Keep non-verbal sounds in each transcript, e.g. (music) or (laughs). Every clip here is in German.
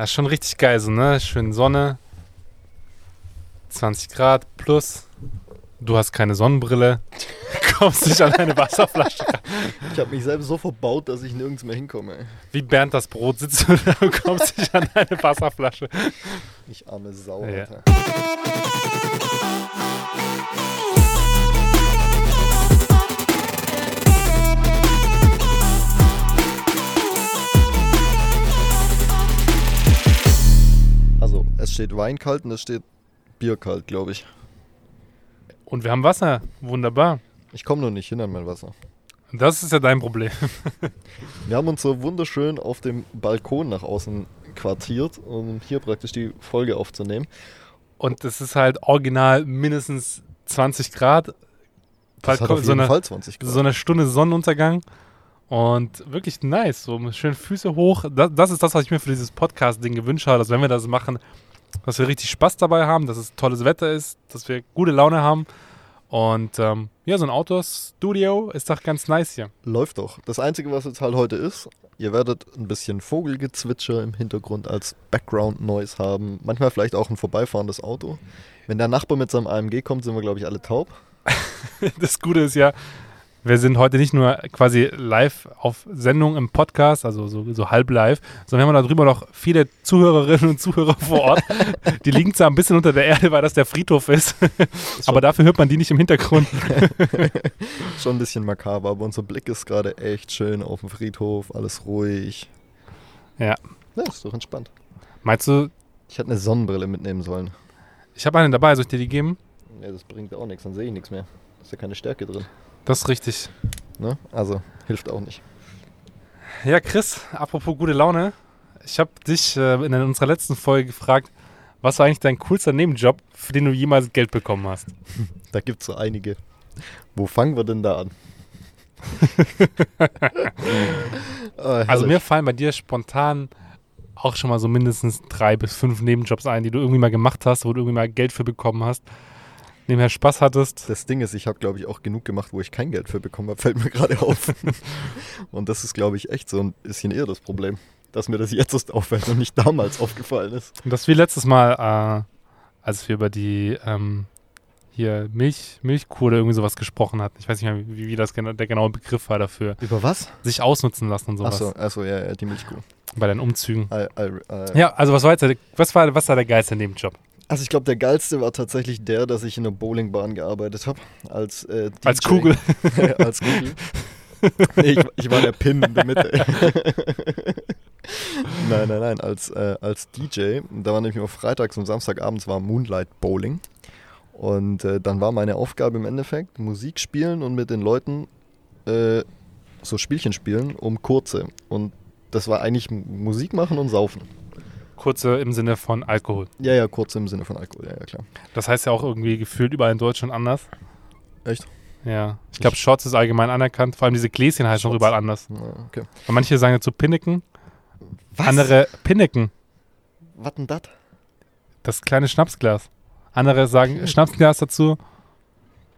Das ist schon richtig geil, so, ne? Schön Sonne. 20 Grad plus. Du hast keine Sonnenbrille. (laughs) Kommst nicht an deine Wasserflasche. Ich habe mich selbst so verbaut, dass ich nirgends mehr hinkomme. ey. Wie Bernd das Brot sitzt (laughs) und kommst nicht an deine Wasserflasche. Ich arme Sau, Ja. Alter. Es steht Wein kalt und es steht Bier kalt, glaube ich. Und wir haben Wasser. Wunderbar. Ich komme noch nicht hin an mein Wasser. Das ist ja dein Problem. (laughs) Wir haben uns so wunderschön auf dem Balkon nach außen quartiert, um hier praktisch die Folge aufzunehmen. Und es ist halt original mindestens 20 Grad. Das hat auf so jeden eine, Fall 20 Grad. so eine Stunde Sonnenuntergang. Und wirklich nice. So schön Füße hoch. Das, das ist das, was ich mir für dieses Podcast-Ding gewünscht habe, dass wenn wir das machen, dass wir richtig Spaß dabei haben, dass es tolles Wetter ist, dass wir gute Laune haben. Und ähm, ja, so ein Outdoor-Studio ist doch ganz nice hier. Läuft doch. Das Einzige, was jetzt halt heute ist, ihr werdet ein bisschen Vogelgezwitscher im Hintergrund als Background-Noise haben. Manchmal vielleicht auch ein vorbeifahrendes Auto. Wenn der Nachbar mit seinem AMG kommt, sind wir, glaube ich, alle taub. (laughs) Das Gute ist ja, wir sind heute nicht nur quasi live auf Sendung im Podcast, also so, so halb live, sondern wir haben darüber noch viele Zuhörerinnen und Zuhörer vor Ort. (laughs) Die liegen zwar ein bisschen unter der Erde, weil das der Friedhof ist, aber dafür hört man die nicht im Hintergrund. (laughs) Schon ein bisschen makaber, aber unser Blick ist gerade echt schön auf dem Friedhof, alles ruhig. Ja. Ja, ist doch entspannt. Meinst du, Ich hätte eine Sonnenbrille mitnehmen sollen. ich habe eine dabei, soll ich dir die geben? Ja, das bringt auch nichts, dann sehe ich nichts mehr. Ist ja keine Stärke drin. Das ist richtig. Ne? Also, hilft auch nicht. Ja, Chris, apropos gute Laune. Ich habe dich äh, in unserer letzten Folge gefragt, was war eigentlich dein coolster Nebenjob, für den du jemals Geld bekommen hast? (laughs) Da gibt es so einige. Wo fangen wir denn da an? (laughs) Ah, Also mir fallen bei dir spontan auch schon mal so mindestens drei bis fünf Nebenjobs ein, die du irgendwie mal gemacht hast, wo du irgendwie mal Geld für bekommen hast, nebenher Spaß hattest. Das Ding ist, ich habe, glaube ich, auch genug gemacht, wo ich kein Geld für bekommen habe, fällt mir gerade auf. (laughs) und das ist, glaube ich, echt so ein bisschen eher das Problem, dass mir das jetzt erst auffällt und nicht damals aufgefallen ist. Und das wie letztes Mal, äh, als wir über die ähm, hier Milch, Milchkuh oder irgendwie sowas gesprochen hatten. Ich weiß nicht mehr, wie, wie das genau, der genaue Begriff war dafür. Über was? Sich ausnutzen lassen und sowas Achso, achso, ja, ja, die Milchkuh. bei deinen Umzügen. I, I, I, Ja, also was war jetzt der, was war, was war der geilste Nebenjob? Also ich glaube, der geilste war tatsächlich der, dass ich in einer Bowlingbahn gearbeitet habe. Als, äh, DJ. Als Kugel. (laughs) als Kugel. Nee, ich, ich war der Pin in der Mitte. (laughs) nein, nein, nein, als, äh, als DJ. Da war nämlich immer freitags und samstagabends war Moonlight Bowling. Und äh, dann war meine Aufgabe im Endeffekt Musik spielen und mit den Leuten äh, so Spielchen spielen um kurze. Und das war eigentlich Musik machen und saufen. Kurze im Sinne von Alkohol. Ja, ja, kurze im Sinne von Alkohol, ja, ja, klar. Das heißt ja auch irgendwie gefühlt überall in Deutschland anders. Echt? Ja. Ich glaube, Shots ist allgemein anerkannt. Vor allem diese Gläschen heißen auch überall anders. Ja, okay. Und manche sagen dazu Pinneken, Was? andere Pinneken, Was denn das? das kleine Schnapsglas. Andere sagen Schnapsglas dazu.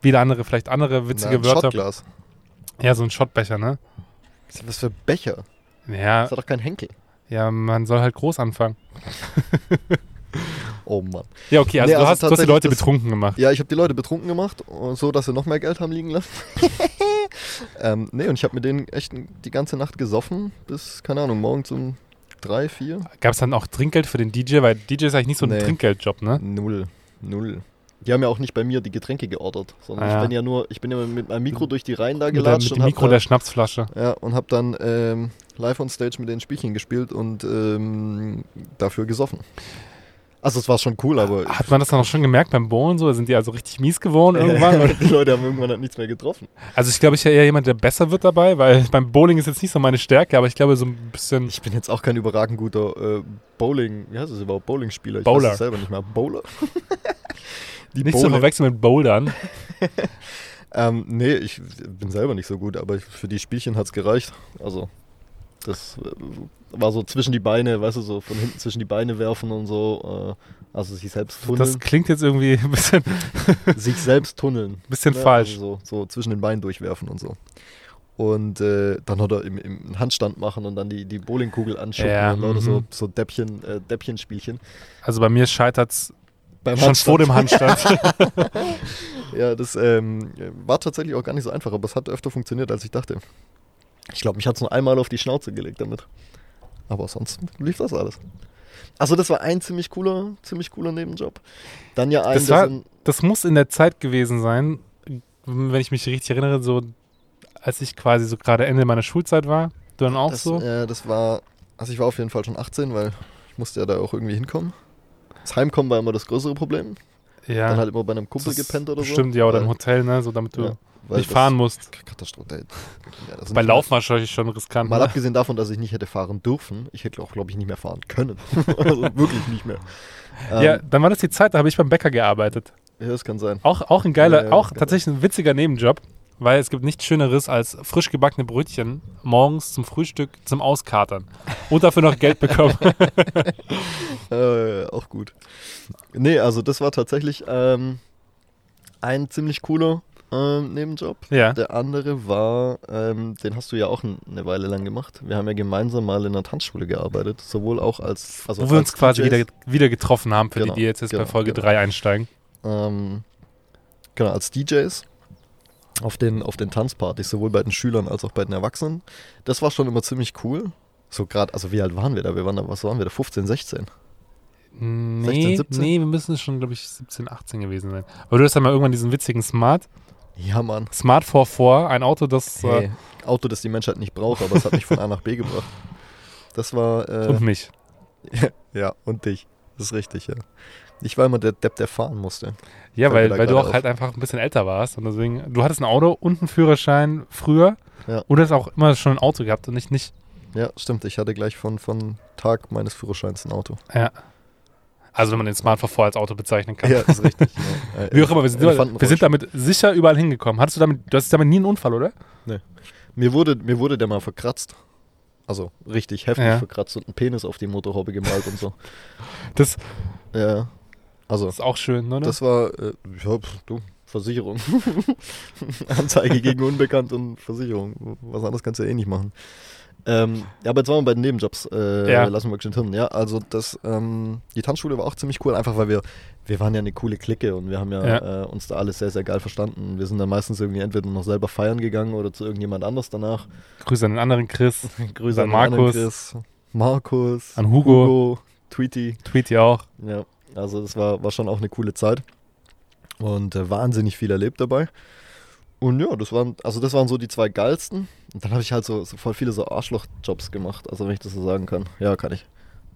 Wieder andere, vielleicht andere witzige Na, ein Wörter. Shotglas. Ja, so ein Shotbecher, ne? Was ist für Becher? Ja, Das hat doch kein Henkel. Ja, man soll halt groß anfangen. (laughs) Oh Mann. Ja, okay, also, Nee, du, also hast, du hast die Leute das- betrunken gemacht. Ja, ich habe die Leute betrunken gemacht, und so dass sie noch mehr Geld haben liegen lassen. (laughs) ähm, nee, und ich habe mit denen echt die ganze Nacht gesoffen, bis, keine Ahnung, morgens um drei, vier. Gab es dann auch Trinkgeld für den DJ? Weil DJ ist eigentlich nicht so ein Nee. Trinkgeldjob, ne? Null. Null. Die haben ja auch nicht bei mir die Getränke geordert, sondern Ah, ja. ich bin ja nur, ich bin ja mit meinem Mikro durch die Reihen da Mit, der, gelatscht mit dem Mikro hab der da, Schnapsflasche. ja, und hab dann ähm, live on stage mit den Spielchen gespielt und ähm, dafür gesoffen. Also es war schon cool, aber Hat man das dann auch schon gemerkt beim Bowlen so? Sind die also richtig mies geworden (laughs) irgendwann? (laughs) Die Leute haben irgendwann halt nichts mehr getroffen. Also ich glaube, ich wäre eher jemand, der besser wird dabei, weil (laughs) beim Bowling ist jetzt nicht so meine Stärke, aber ich glaube so ein bisschen... Ich bin jetzt auch kein überragend guter äh, Bowling, wie heißt es überhaupt, Bowling-Spieler. Ich Bowler. weiß es selber nicht mehr. Bowler? Die Nicht zu Bowle- verwechseln mit Bouldern. (laughs) Ähm, nee, ich bin selber nicht so gut, aber für die Spielchen hat es gereicht. Also, das äh, war so zwischen die Beine, weißt du, so von hinten zwischen die Beine werfen und so. Äh, also sich selbst tunneln. Das klingt jetzt irgendwie (laughs) ein bisschen, (laughs) sich selbst tunneln. bisschen ne? falsch. Also so, so zwischen den Beinen durchwerfen und so. Und äh, dann hat er im, im Handstand machen und dann die, die Bowlingkugel anschuppen Ja, und so, mhm. so Däppchen, äh, Däppchenspielchen. Also bei mir scheitert es Beim schon vor dem Handstand. (laughs) Ja, das ähm, war tatsächlich auch gar nicht so einfach, aber es hat öfter funktioniert, als ich dachte. Ich glaube, mich hat es nur einmal auf die Schnauze gelegt damit. Aber sonst lief das alles. Also das war ein ziemlich cooler, ziemlich cooler Nebenjob. Dann ja ein, Das war- so ein- das muss in der Zeit gewesen sein, wenn ich mich richtig erinnere, so als ich quasi so gerade Ende meiner Schulzeit war. Du dann auch das, so? Äh, das war, also ich war auf jeden Fall schon 18, weil ich musste ja da auch irgendwie hinkommen. Das Heimkommen war immer das größere Problem. ja. Dann halt immer bei einem Kumpel gepennt oder so. Stimmt, ja, oder im Hotel, ne? So damit du Ja, nicht fahren musst. Katastrophe. (laughs) Ja, Bei Laufen wahrscheinlich schon riskant. Mal ne? abgesehen davon, dass ich nicht hätte fahren dürfen. Ich hätte auch, glaube ich, nicht mehr fahren können. (laughs) also wirklich nicht mehr. Ja, Ähm, dann war das die Zeit, da habe ich beim Bäcker gearbeitet. ja, das kann sein. Auch, auch ein geiler, Ja, auch geil. tatsächlich ein witziger Nebenjob, weil es gibt nichts Schöneres als frisch gebackene Brötchen morgens zum Frühstück zum Auskatern und dafür noch Geld bekommen. (laughs) Äh, auch gut. Nee, also das war tatsächlich ähm, ein ziemlich cooler ähm, Nebenjob. ja. Der andere war, ähm, den hast du ja auch eine Weile lang gemacht. Wir haben ja gemeinsam mal in einer Tanzschule gearbeitet, sowohl auch als. Also Wo wir als uns quasi wieder, wieder getroffen haben, für Genau, die, die jetzt, jetzt genau, bei Folge genau. 3 einsteigen. ähm, genau, als DJs auf den, auf den Tanzpartys, sowohl bei den Schülern als auch bei den Erwachsenen. Das war schon immer ziemlich cool. So gerade, also wie alt waren wir da? Wir waren da, was waren wir da? 15, 16. Nee, 16, 17? nee, wir müssen schon, glaube ich, 17, 18 gewesen sein. Aber du hast dann mal irgendwann diesen witzigen Smart, Ja, Mann. Smart 44, ein Auto, das Hey, äh, Auto, das die Menschheit nicht braucht, aber es hat mich von A nach B gebracht. Das war, äh, und mich. (laughs) ja, und dich. Das ist richtig, ja. Ich war immer der Depp, der fahren musste. Ja, Fällt weil, weil du auch halt einfach ein bisschen älter warst und deswegen, du hattest ein Auto und einen Führerschein früher Ja. und hast auch immer schon ein Auto gehabt und nicht, nicht, Ja, stimmt. Ich hatte gleich von, von Tag meines Führerscheins ein Auto. ja. Also wenn man den Smart 44 als Auto bezeichnen kann. Ja, ist (laughs) richtig. ja. Wie auch immer, wir sind, immer, wir sind damit sicher überall hingekommen. Hattest du damit, du hattest damit nie einen Unfall, oder? Mir wurde, mir wurde der mal verkratzt. Also richtig heftig Ja. verkratzt und einen Penis auf die Motorhaube gemalt und so. Das Ja. Also, ist auch schön, oder? das war, äh, ja, pf, du, Versicherung. (laughs) Anzeige gegen Unbekannt und Versicherung. Was anderes kannst du ja eh nicht machen. Ähm, ja, aber jetzt waren wir bei den Nebenjobs. Äh, Ja. Lassen wir schon hin. Ja, also das, ähm, die Tanzschule war auch ziemlich cool, einfach weil wir, wir waren ja eine coole Clique und wir haben ja, Ja. Äh, uns da alles sehr, sehr geil verstanden. Wir sind dann meistens irgendwie entweder noch selber feiern gegangen oder zu irgendjemand anders danach. Grüße an den anderen Chris, (laughs) Grüße An an, Markus. Chris, Markus, an Hugo, Hugo, Tweety. Tweety auch. Ja, also das war, war schon auch eine coole Zeit. Und äh, wahnsinnig viel erlebt dabei. Und ja, das waren, also das waren so die zwei geilsten. Und dann habe ich halt so, so voll viele so Arschloch-Jobs gemacht, also wenn ich das so sagen kann. Ja, kann ich.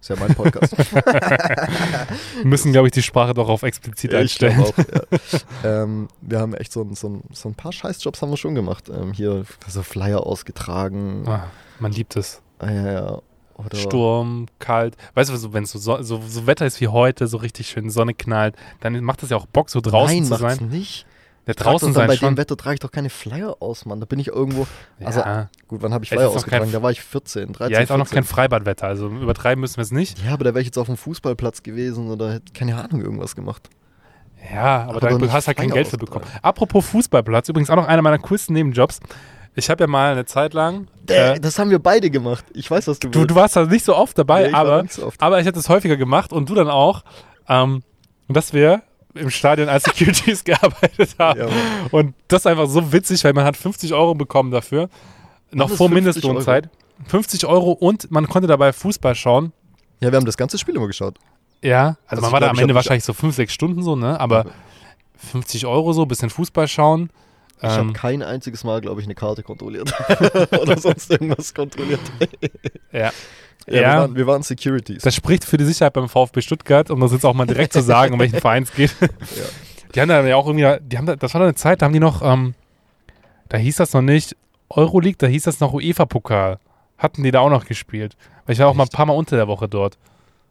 Ist ja mein Podcast. (laughs) Wir müssen, glaube ich, die Sprache doch auf explizit Ja, einstellen. auch, ja. (laughs) ähm, wir haben echt so, ein- so, so ein paar Scheißjobs haben wir schon gemacht. Ähm, hier so Flyer ausgetragen. Ah, man liebt es. Ah, ja, ja. Oder Sturm, kalt. Weißt du, wenn es so, so, so, Wetter ist wie heute, so richtig schön Sonne knallt, dann macht es ja auch Bock, so draußen Nein, zu sein. nicht. Ja, draußen sein bei schon. dem Wetter trage ich doch keine Flyer aus, Mann. Da bin ich irgendwo. Also, ja. Gut, wann habe ich Flyer ausgetragen? Da war ich 14, 13, ja, ist auch noch 14. kein Freibadwetter, also übertreiben müssen wir es nicht. Ja, aber da wäre ich jetzt auf dem Fußballplatz gewesen oder hätte keine Ahnung irgendwas gemacht. Ja, aber, Aber da hast halt kein Geld für bekommen. Apropos Fußballplatz, übrigens auch noch einer meiner coolsten Nebenjobs. Ich habe ja mal eine Zeit lang. Äh, Äh, das haben wir beide gemacht. Ich weiß, was du du, willst. du warst da nicht so oft dabei, Nee, aber, so oft. aber ich hätte es häufiger gemacht und du dann auch, ähm, dass wir im Stadion als Securities (laughs) gearbeitet haben. Ja. Und das ist einfach so witzig, weil man hat 50 Euro bekommen dafür. Noch vor 50 Mindestlohnzeit. 50 Euro und man konnte dabei Fußball schauen. ja, wir haben das ganze Spiel immer geschaut. Ja, also, Also man war da glaub, am ich Ende wahrscheinlich so 5, 6 Stunden so, ne? Aber 50 Euro so, bisschen Fußball schauen. Ich habe Ähm, kein einziges Mal, glaube ich, eine Karte kontrolliert. (laughs) oder sonst irgendwas kontrolliert. ja. Ja, Ja. Wir, waren, wir waren Securities. Das spricht für die Sicherheit beim VfB Stuttgart, um das jetzt auch mal direkt zu sagen, um welchen (laughs) Verein es geht. Die haben da ja auch irgendwie, die haben da, das war da eine Zeit, da haben die noch, ähm, da hieß das noch nicht Euroleague, da hieß das noch UEFA-Pokal. Hatten die da auch noch gespielt. Weil ich war auch mal ein Echt? paar Mal unter der Woche dort.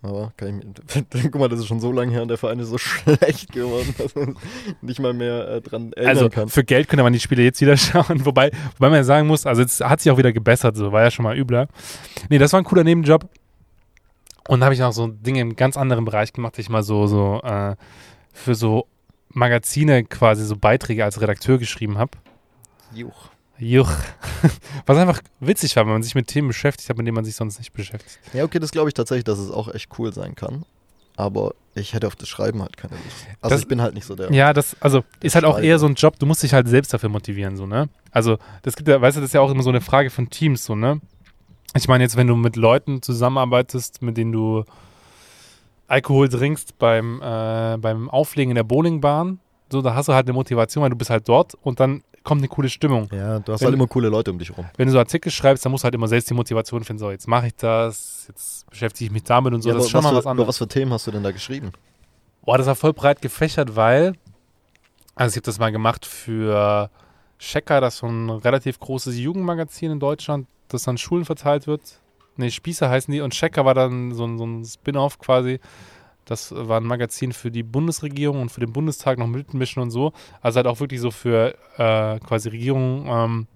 Aber kann ich mir, (laughs) guck mal, das ist schon so lange her und der Verein ist so (laughs) schlecht geworden, dass man nicht mal mehr äh, dran erinnern Also kann. für Geld könnte man die Spiele jetzt wieder (laughs) schauen. Wobei, wobei man ja sagen muss, also jetzt hat sich auch wieder gebessert, so war ja schon mal übler. Nee, das war ein cooler Nebenjob. Und da habe ich auch so Dinge im ganz anderen Bereich gemacht. Ich mal so, so äh, für so Magazine quasi so Beiträge als Redakteur geschrieben habe. Juch. Juch. (laughs) Was einfach witzig war, wenn man sich mit Themen beschäftigt hat, mit denen man sich sonst nicht beschäftigt. Ja, okay, das glaube ich tatsächlich, dass es auch echt cool sein kann. Aber ich hätte auf das Schreiben halt keine Lust. Also Das- ich bin halt nicht so der. Ja, das, also, ist halt auch Schreiben. eher so ein Job, du musst dich halt selbst dafür motivieren, so, ne? Also, das gibt ja, weißt du, das ist ja auch immer so eine Frage von Teams, so, ne? Ich meine, jetzt, wenn du mit Leuten zusammenarbeitest, mit denen du Alkohol trinkst beim, äh, beim Auflegen in der Bowlingbahn, so, da hast du halt eine Motivation, weil du bist halt dort und dann kommt eine coole Stimmung. Ja, du hast Wenn- halt immer coole Leute um dich rum. Wenn du so Artikel schreibst, dann musst du halt immer selbst die Motivation finden, so, jetzt mache ich das, jetzt beschäftige ich mich damit und so, ja, das ist schon was mal was über anderes. was für Themen hast du denn da geschrieben? Boah, das war voll breit gefächert, weil, also ich habe das mal gemacht für Checker, das ist so ein relativ großes Jugendmagazin in Deutschland, das an Schulen verteilt wird. Ne, Spießer heißen die und Checker war dann so ein, so ein Spin-off quasi. Das war ein Magazin für die Bundesregierung und für den Bundestag noch mitmischen und so. Also halt auch wirklich so für äh, quasi Regierung ähm,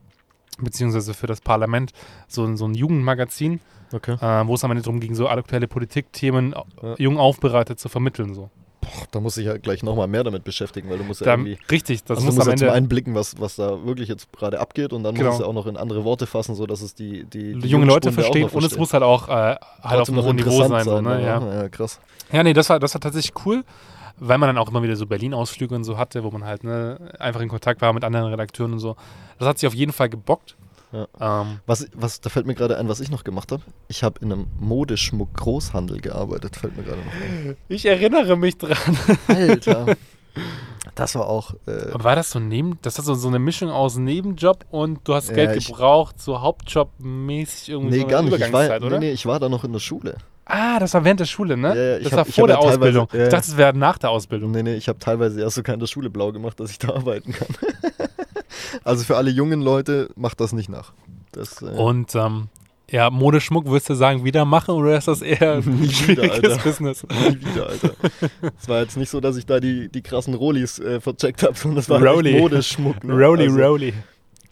beziehungsweise für das Parlament so, ein- so ein Jugendmagazin, Okay. äh, wo es am Ende darum ging, so aktuelle Politikthemen Ja. jung aufbereitet zu vermitteln. So. Boah, da muss ich ja gleich nochmal mehr damit beschäftigen, weil du musst ja Da, irgendwie. richtig, das also muss du musst am ja zum Ende einen blicken, was, was da wirklich jetzt gerade abgeht und dann Genau. musst du auch noch in andere Worte fassen, sodass es die, die, die junge Leute verstehen und es muss halt auch äh, halt auf einem hohen Niveau sein. so, ne? ja. ja. ja, krass. ja, nee, das war, das war tatsächlich cool, weil man dann auch immer wieder so Berlin-Ausflüge und so hatte, wo man halt ne, einfach in Kontakt war mit anderen Redakteuren und so. Das hat sich auf jeden Fall gebockt. Ja. Ähm, Was, was, da fällt mir gerade ein, was ich noch gemacht habe. Ich habe in einem Modeschmuck-Großhandel gearbeitet, fällt mir gerade noch ein. ich erinnere mich dran. Alter. (laughs) Das war auch. Äh, war das so neben, das hat so, so eine Mischung aus Nebenjob und du hast Ja, Geld ich- gebraucht, so Hauptjob-mäßig irgendwie nee, so gar nicht. Ich war, Übergangszeit, nee, oder? nee, ich war da noch in der Schule. Ah, das war während der Schule, ne? Ja, ja, das hab- war vor der ja Ausbildung. ja, Ich ja. dachte, es wäre nach der Ausbildung. Nee, nee, ich habe teilweise erst sogar in der Schule blau gemacht, dass ich da (laughs) arbeiten kann. Also für alle jungen Leute, macht das nicht nach. Das, äh, Und ähm, ja, Modeschmuck würdest du sagen, wieder machen oder ist das eher ein (laughs) Nie wieder, schwieriges Alter. Business? (laughs) Nie wieder, Alter. Es war jetzt nicht so, dass ich da die, die krassen Rollis äh, vercheckt habe, sondern es war Rolli. Modeschmuck. ne? Rolly, also, Rolly.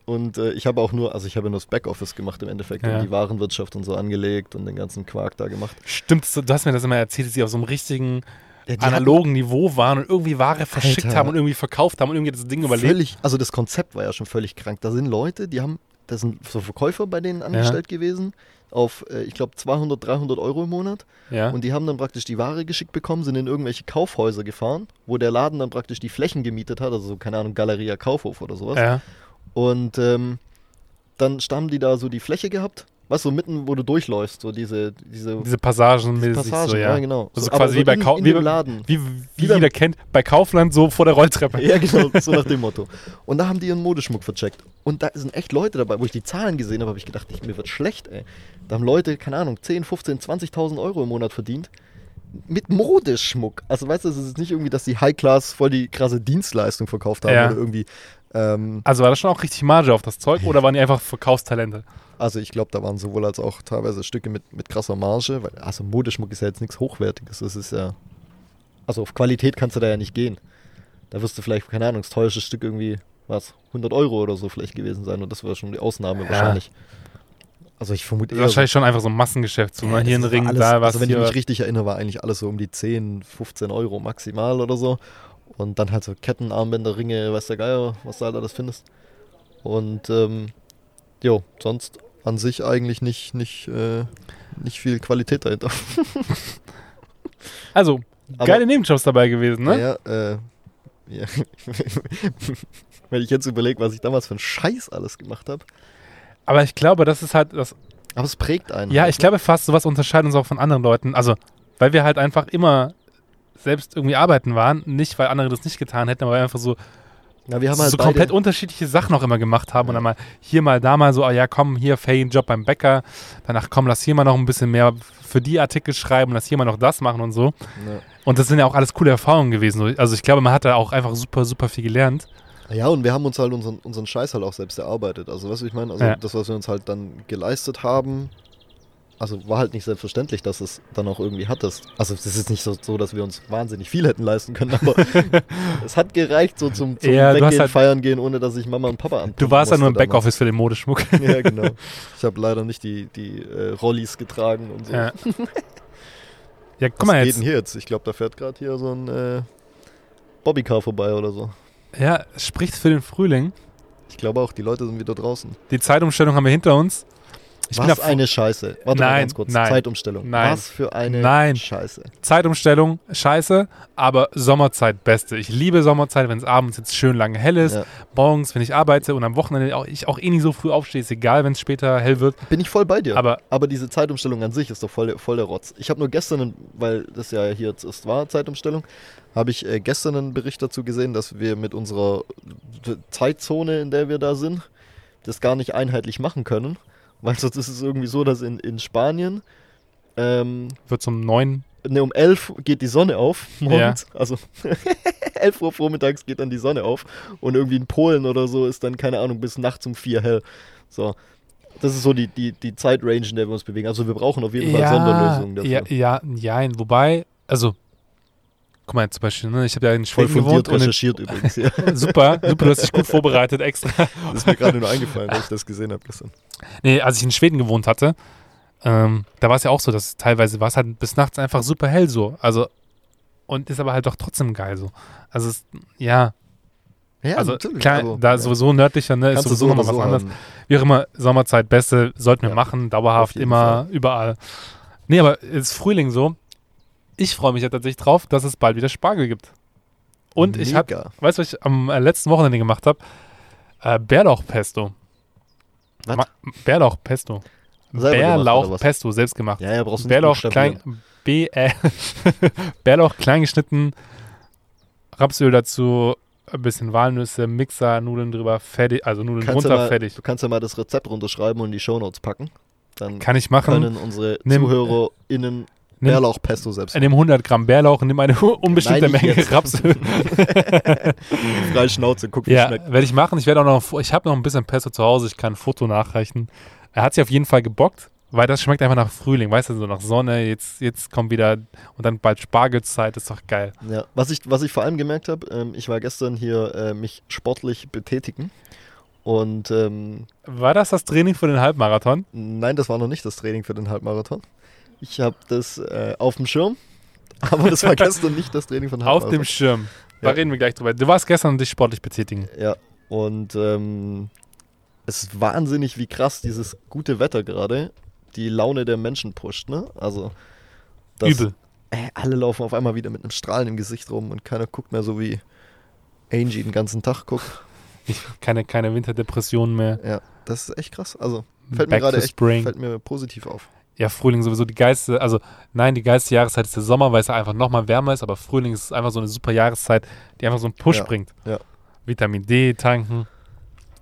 Und äh, ich habe auch nur, also ich habe nur das Backoffice gemacht im Endeffekt Ja. und die Warenwirtschaft und so angelegt und den ganzen Quark da gemacht. Stimmt, du hast mir das immer erzählt, dass sie auf so einem richtigen Ja, die analogen Niveau waren und irgendwie Ware verschickt Alter. haben und irgendwie verkauft haben und irgendwie das Ding überlebt. Völlig, also das Konzept war ja schon völlig krank. Da sind Leute, die haben, da sind so Verkäufer bei denen angestellt gewesen, auf, äh, ich glaube, 200, 300 Euro im Monat. Ja. Und die haben dann praktisch die Ware geschickt bekommen, sind in irgendwelche Kaufhäuser gefahren, wo der Laden dann praktisch die Flächen gemietet hat, also so, keine Ahnung, Galeria Kaufhof oder sowas. ja. Und ähm, dann haben die da so die Fläche gehabt, was so mitten, wo du durchläufst, so diese, diese, Diese Passagen diese Passagen, so, ja. ja. genau. Also so, quasi wie bei in, Kau- in wie Laden. Wie, wie Wie jeder kennt, bei Kaufland so vor der Rolltreppe. Ja, genau, (laughs) so nach dem Motto. Und da haben die ihren Modeschmuck vercheckt. Und da sind echt Leute dabei, wo ich die Zahlen gesehen habe, habe ich gedacht, ich, mir wird schlecht, ey. Da haben Leute, keine Ahnung, 10, 15, 20.000 Euro im Monat verdient. Mit Modeschmuck. Also weißt du, es ist nicht irgendwie, dass die High-Class voll die krasse Dienstleistung verkauft haben Ja. oder irgendwie. Ähm, Also war das schon auch richtig Marge auf das Zeug oder waren die einfach Verkaufstalente? also ich glaube, da waren sowohl als auch teilweise Stücke mit, mit krasser Marge, weil also Modeschmuck ist ja jetzt nichts Hochwertiges. Das ist ja. Also auf Qualität kannst du da ja nicht gehen. Da wirst du vielleicht, keine Ahnung, das teuerste Stück irgendwie, was, 100 Euro oder so vielleicht gewesen sein und das war schon die Ausnahme Ja. wahrscheinlich. Also ich vermute ist wahrscheinlich schon einfach so ein Massengeschäft. So, das Hier ein Ring, alles, da was. Also wenn ich mich richtig erinnere, war eigentlich alles so um die 10, 15 Euro maximal oder so. Und dann halt so Ketten, Armbänder, Ringe, weiß der Geier, was du halt alles findest. Und ähm, jo, sonst an sich eigentlich nicht, nicht, äh, nicht viel Qualität dahinter. Also, Aber- geile Nebenjobs dabei gewesen, ne? Ja, äh, ja. (laughs) wenn ich jetzt überlege, was ich damals für einen Scheiß alles gemacht habe. Aber ich glaube, das ist halt das. Aber es prägt einen. Ja, halt, ich glaube fast, sowas unterscheidet uns auch von anderen Leuten. Also, weil wir halt einfach immer selbst irgendwie arbeiten waren, nicht weil andere das nicht getan hätten, aber weil wir einfach so, Ja, wir haben halt so komplett unterschiedliche Sachen auch immer gemacht haben und Ja. dann mal hier mal da mal so, ah ja, komm, hier Ferienjob beim Bäcker, danach komm, lass hier mal noch ein bisschen mehr für die Artikel schreiben, lass hier mal noch das machen und so. Ja. Und das sind ja auch alles coole Erfahrungen gewesen. So, Also ich glaube, man hat da auch einfach super, super viel gelernt. Ja, und wir haben uns halt unseren, unseren Scheiß halt auch selbst erarbeitet. Also, weißt du, ich meine, also Ja. das, was wir uns halt dann geleistet haben, also war halt nicht selbstverständlich, dass es dann auch irgendwie hattest. Also, es ist nicht so, so, dass wir uns wahnsinnig viel hätten leisten können, aber (laughs) es hat gereicht, so zum, zum Ja, Weggehen, halt- feiern gehen, ohne dass ich Mama und Papa an. Du warst ja nur im Backoffice für den Modeschmuck. (laughs) ja, genau. Ich habe leider nicht die, die äh, Rollis getragen und so. ja. (laughs) ja, guck Was mal geht jetzt. denn hier jetzt? Ich glaube, da fährt gerade hier so ein äh, Bobbycar vorbei oder so. Ja, es spricht für den Frühling. Ich glaube auch, die Leute sind wieder draußen. Die Zeitumstellung haben wir hinter uns. Ich Was eine Scheiße. Warte mal Nein, ganz kurz. nein, Zeitumstellung. nein, Was für eine nein. Scheiße. Zeitumstellung, scheiße, aber Sommerzeit beste. Ich liebe Sommerzeit, wenn es abends jetzt schön lange hell ist. Ja. Morgens, wenn ich arbeite und am Wochenende auch, ich auch eh nicht so früh aufstehe, ist egal, wenn es später hell wird. Bin ich voll bei dir. Aber Aber diese Zeitumstellung an sich ist doch voll, der- voll der Rotz. Ich habe nur gestern, weil das ja hier jetzt ist, war Zeitumstellung, habe ich äh, gestern einen Bericht dazu gesehen, dass wir mit unserer Zeitzone, in der wir da sind, das gar nicht einheitlich machen können. Weil sonst ist es irgendwie so, dass in, in Spanien ähm, wird zum neuen. ne, um 11 geht die Sonne auf morgens. Also (laughs) 11 Uhr vormittags geht dann die Sonne auf. Und irgendwie in Polen oder so ist dann, keine Ahnung, bis nachts um 4 hell. So. Das ist so die, die, die Zeitrange, in der wir uns bewegen. Also wir brauchen auf jeden Fall Sonderlösungen dafür. ja, ja, ja, wobei, also, guck mal, zum Beispiel, ne, ich habe ja in Voll Schweden gewohnt fundiert und in, recherchiert übrigens. Ja. (laughs) super, super, du hast dich gut vorbereitet extra. Das ist mir gerade nur eingefallen, als ich das gesehen habe gestern. Nee, als ich in Schweden gewohnt hatte, ähm, da war es ja auch so, dass teilweise war es halt bis nachts einfach super hell so. Also, und ist aber halt doch trotzdem geil so. Also, es, ja, Ja, also klar, da sowieso nördlicher, ne, ist Kannst du sowieso so nochmal oder was so anderes. haben. Wie auch immer, Sommerzeit, beste, sollten wir Ja, machen, dauerhaft, immer, überall. Nee, aber es ist Frühling so. Ich freue mich ja tatsächlich drauf, dass es bald wieder Spargel gibt. Und ich habe, Mega. weißt du, was ich am äh, letzten Wochenende gemacht habe? Äh, Bärlauchpesto. Was? Ma- Bärlauchpesto. Bärlauchpesto, selbst gemacht. Ja, ja, brauchst du nicht Bärlauch klein, B, äh, (laughs) Bärlauch klein geschnitten, Rapsöl dazu, ein bisschen Walnüsse, Mixer, Nudeln drüber, fertig, also Nudeln Kannst ja drunter, mal, fertig. Du kannst ja mal das Rezept runterschreiben und in die Shownotes packen. Dann Kann ich machen. können unsere Nimm- ZuhörerInnen Nimm, Bärlauchpesto selbst nimm 100 Gramm Bärlauch, nimm eine (laughs) unbestimmte Nein, Menge. Rapsöl. (laughs) (laughs) Freie Schnauze, guck, wie es ja, schmeckt. werde ich machen. Ich werde auch noch, ich habe noch ein bisschen Pesto zu Hause, ich kann ein Foto nachreichen. Er hat sich auf jeden Fall gebockt, weil das schmeckt einfach nach Frühling, weißt du, so nach Sonne, jetzt, jetzt kommt wieder und dann bald Spargelzeit, ist doch geil. Ja, was ich, was ich vor allem gemerkt habe, ähm, ich war gestern hier äh, mich sportlich betätigen. Und ähm, War das das Training für den Halbmarathon? nein, das war noch nicht das Training für den Halbmarathon. Ich habe das äh, auf dem Schirm, (laughs) aber das war gestern nicht das Training von Auf dem Schirm. Da Ja. reden wir gleich drüber. Du warst gestern dich sportlich betätigen. Ja, und ähm, es ist wahnsinnig, wie krass dieses gute Wetter gerade die Laune der Menschen pusht, ne? Also, das, Übel. Äh, alle laufen auf einmal wieder mit einem Strahlen im Gesicht rum und keiner guckt mehr so wie Angie den ganzen Tag guckt. Ich, keine, keine Winterdepressionen mehr. Ja, das ist echt krass. Also, fällt mir Back gerade to echt fällt mir positiv auf. Ja, Frühling sowieso die geilste, also nein, die geilste Jahreszeit ist der Sommer, weil es einfach nochmal wärmer ist, aber Frühling ist einfach so eine super Jahreszeit, die einfach so einen Push Ja, bringt. ja. Vitamin D tanken,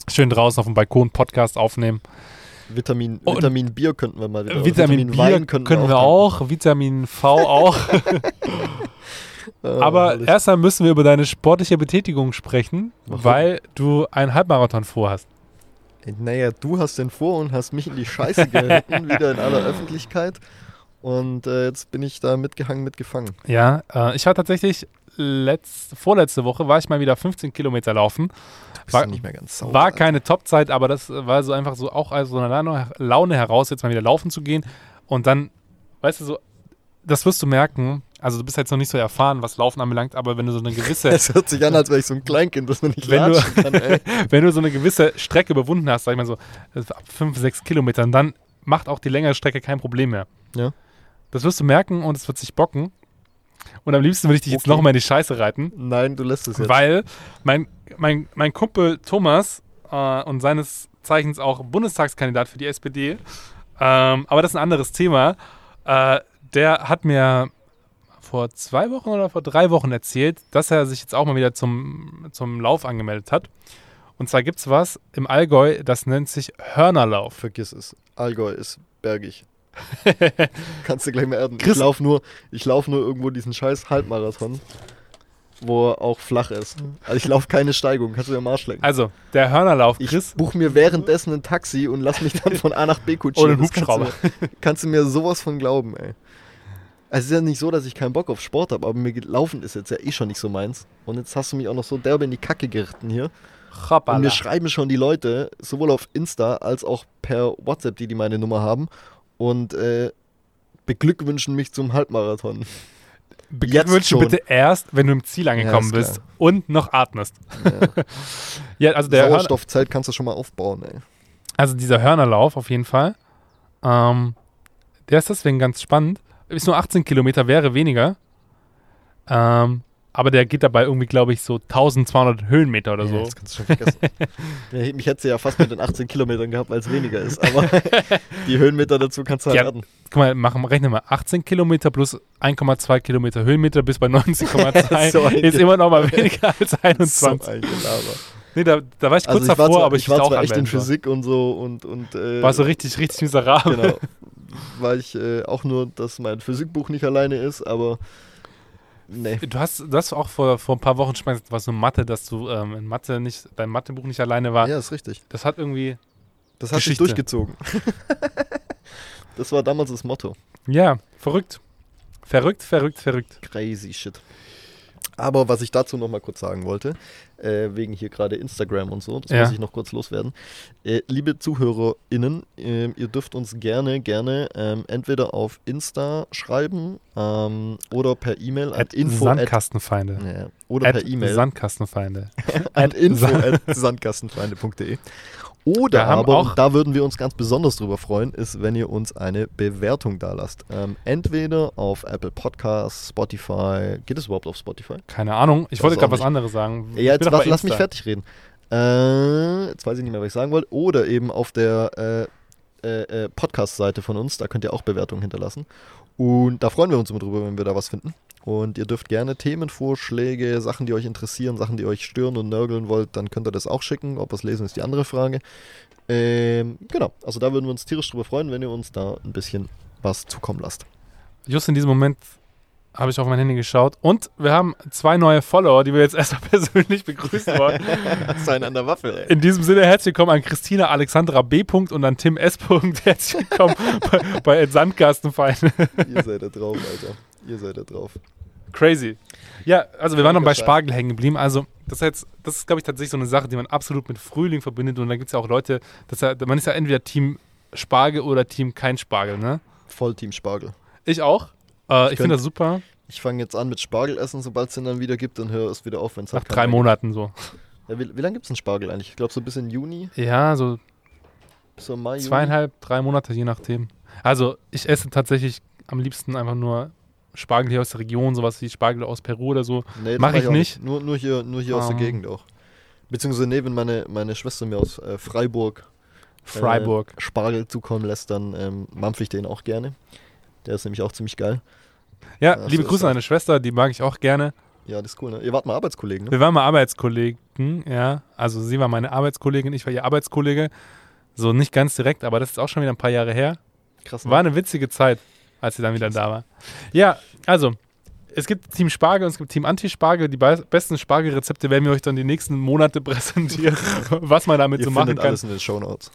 schön draußen auf dem Balkon Podcast aufnehmen. Vitamin, Und- Vitamin Bier könnten wir mal wieder. oder Vitamin, Bier Wein können, könnten wir auch, Vitamin V auch. (laughs) (laughs) Aber herrlich. erstmal müssen wir über deine sportliche Betätigung sprechen, Warum? weil du einen Halbmarathon vorhast. Naja, du hast den vor und hast mich in die Scheiße (laughs) geritten, wieder in aller Öffentlichkeit. Und äh, jetzt bin ich da mitgehangen, mitgefangen. Ja, äh, ich war tatsächlich letzt, vorletzte Woche, war ich mal wieder 15 Kilometer laufen. War- nicht mehr ganz sauber. War keine Topzeit, aber das war so einfach so auch also eine Laune, Laune heraus, jetzt mal wieder laufen zu gehen. Und dann, weißt du, so, das wirst du merken. Also, du bist jetzt noch nicht so erfahren, was Laufen anbelangt, aber wenn du so eine gewisse, (laughs) Es hört sich an, als wäre ich so ein Kleinkind, das man nicht Wenn du- kann, ey. (laughs) wenn du so eine gewisse Strecke überwunden hast, sag ich mal so, ab 5, 6 Kilometern, dann macht auch die längere Strecke kein Problem mehr. Ja. Das wirst du merken und es wird sich bocken. Und am liebsten würde ich dich jetzt Okay. noch mal in die Scheiße reiten. Nein, du lässt es jetzt. Weil mein, mein, mein Kumpel Thomas äh, und seines Zeichens auch Bundestagskandidat für die SPD, ähm, aber das ist ein anderes Thema, äh, der hat mir vor zwei Wochen oder vor drei Wochen erzählt, dass er sich jetzt auch mal wieder zum, zum Lauf angemeldet hat. Und zwar gibt es was im Allgäu, das nennt sich Hörnerlauf. Vergiss es. Allgäu ist bergig. (laughs) Kannst du gleich mal erden. Chris- Ich laufe nur, ich lauf nur irgendwo diesen scheiß Halbmarathon, wo er auch flach ist. Also ich laufe keine Steigung, kannst du dir am Arsch lecken. Also, der Hörnerlauf, Ich Chris. buche mir währenddessen ein Taxi und lass mich dann von A nach B kutschieren. (laughs) Oder einen Das kannst du Hubschrauber. Kannst du mir sowas von glauben, ey. Also es ist ja nicht so, dass ich keinen Bock auf Sport habe, aber mir Laufen ist jetzt ja eh schon nicht so meins. Und jetzt hast du mich auch noch so derbe in die Kacke geritten hier. Und Hoppala. mir schreiben schon die Leute, sowohl auf Insta als auch per WhatsApp, die die meine Nummer haben, und äh, beglückwünschen mich zum Halbmarathon. beglückwünsche schon. bitte erst, wenn du im Ziel angekommen ist bist und noch atmest. Ja. (laughs) Ja, also der Sauerstoffzelt kannst du schon mal aufbauen, ey. also dieser Hörnerlauf auf jeden Fall. Ähm, der ist deswegen ganz spannend. Ist nur 18 Kilometer, wäre weniger. Ähm, aber der geht dabei irgendwie, glaube ich, so 1200 Höhenmeter oder Ja, so. Das kannst du schon vergessen. (laughs) Mich hätte sie ja fast mit den 18 Kilometern gehabt, weil es weniger ist. Aber (laughs) die Höhenmeter dazu kannst du halt Ja. werden. Guck mal, machen, rechne mal. 18 Kilometer plus 1,2 Kilometer Höhenmeter bis bei 19,2 (laughs) So ist immer noch mal weniger als So 21. ein Gelaber. Nee, da, da war ich kurz Also ich war davor, zwar, aber ich, ich war auch zwar echt in. Physik und so und, und äh, War so richtig, richtig miserabel. genau, weil ich äh, auch nur, dass mein Physikbuch nicht alleine ist, aber nee. Du hast das auch vor, vor ein paar Wochen schon gesagt, was so Mathe, dass du ähm, in Mathe nicht, dein Mathebuch nicht alleine war. Ja, ist richtig. Das hat irgendwie, Das hat sich durchgezogen. (laughs) das war damals das Motto. ja, verrückt. Verrückt, verrückt, verrückt. Crazy shit. Aber was ich dazu noch mal kurz sagen wollte, äh, wegen hier gerade Instagram und so, das Ja. muss ich noch kurz loswerden. Äh, liebe ZuhörerInnen, ähm, ihr dürft uns gerne, gerne ähm, entweder auf Insta schreiben ähm, oder per E-Mail an At info at, Sandkastenfeinde. ja, oder At per E-Mail Sandkastenfeinde. an (laughs) at info at sandkastenfreunde.de. Oder aber, und da würden wir uns ganz besonders drüber freuen, ist, wenn ihr uns eine Bewertung da lasst. Ähm, entweder auf Apple Podcasts, Spotify. Geht es überhaupt auf Spotify? Keine Ahnung. Ich Weiß wollte gerade was anderes sagen. Ja, jetzt doch lass, mich fertig reden. Äh, jetzt weiß ich nicht mehr, was ich sagen wollte. Oder eben auf der äh, äh, äh, Podcast-Seite von uns, da könnt ihr auch Bewertungen hinterlassen. Und da freuen wir uns immer drüber, wenn wir da was finden. Und ihr dürft gerne Themenvorschläge, Sachen, die euch interessieren, Sachen, die euch stören und nörgeln wollt, dann könnt ihr das auch schicken. Ob wir es lesen, ist die andere Frage. Ähm, genau, also da würden wir uns tierisch drüber freuen, wenn ihr uns da ein bisschen was zukommen lasst. Just in diesem Moment habe ich auf mein Handy geschaut und wir haben zwei neue Follower, die wir jetzt (laughs) erstmal persönlich begrüßen wollen. Einen an der Waffel, ey. In diesem Sinne herzlich willkommen an Christina Alexandra B. und an Tim S. (laughs) Herzlich willkommen bei, bei Sandkastenverein. Ihr seid da drauf, Alter. Ihr seid da drauf. Crazy. Ja, also wir waren noch bei Spargel hängen geblieben. Also das ist jetzt, das ist glaube ich tatsächlich so eine Sache, die man absolut mit Frühling verbindet. Und da gibt es ja auch Leute, das ist ja, man ist ja entweder Team Spargel oder Team kein Spargel, ne? Vollteam Spargel. Ich auch. Äh, ich Ich finde das super. Ich fange jetzt an mit Spargel essen, sobald es den dann wieder gibt und höre es wieder auf, wenn es Nach halt drei Monaten so. Ja, wie wie lange gibt es einen Spargel eigentlich? Ich glaube so bis in Juni, Ja, so bis so Mai, zweieinhalb, drei Monate, je nachdem. Also ich esse tatsächlich am liebsten einfach nur Spargel hier aus der Region, sowas wie Spargel aus Peru oder so. Nee, das Mach ich auch nicht. Nur, nur hier, nur hier aus der Ah. Gegend auch. Beziehungsweise nee, wenn meine, meine Schwester mir aus äh, Freiburg Freiburg. äh, Spargel zukommen lässt, dann ähm, mampfe ich den auch gerne. Der ist nämlich auch ziemlich geil. ja, ja, liebe Grüße an das. meine Schwester, die mag ich auch gerne. Ja, das ist cool, ne? Ihr wart mal Arbeitskollegen, ne? Wir waren mal Arbeitskollegen, ja. Also sie war meine Arbeitskollegin, ich war ihr Arbeitskollege. So nicht ganz direkt, aber das ist auch schon wieder ein paar Jahre her. Krass. ne? War eine witzige Zeit, als sie dann wieder da war. Ja, also, es gibt Team Spargel und es gibt Team Anti-Spargel. Die be besten Spargelrezepte werden wir euch dann die nächsten Monate (laughs) präsentieren, was man damit Ihr so machen findet kann. alles in den Shownotes.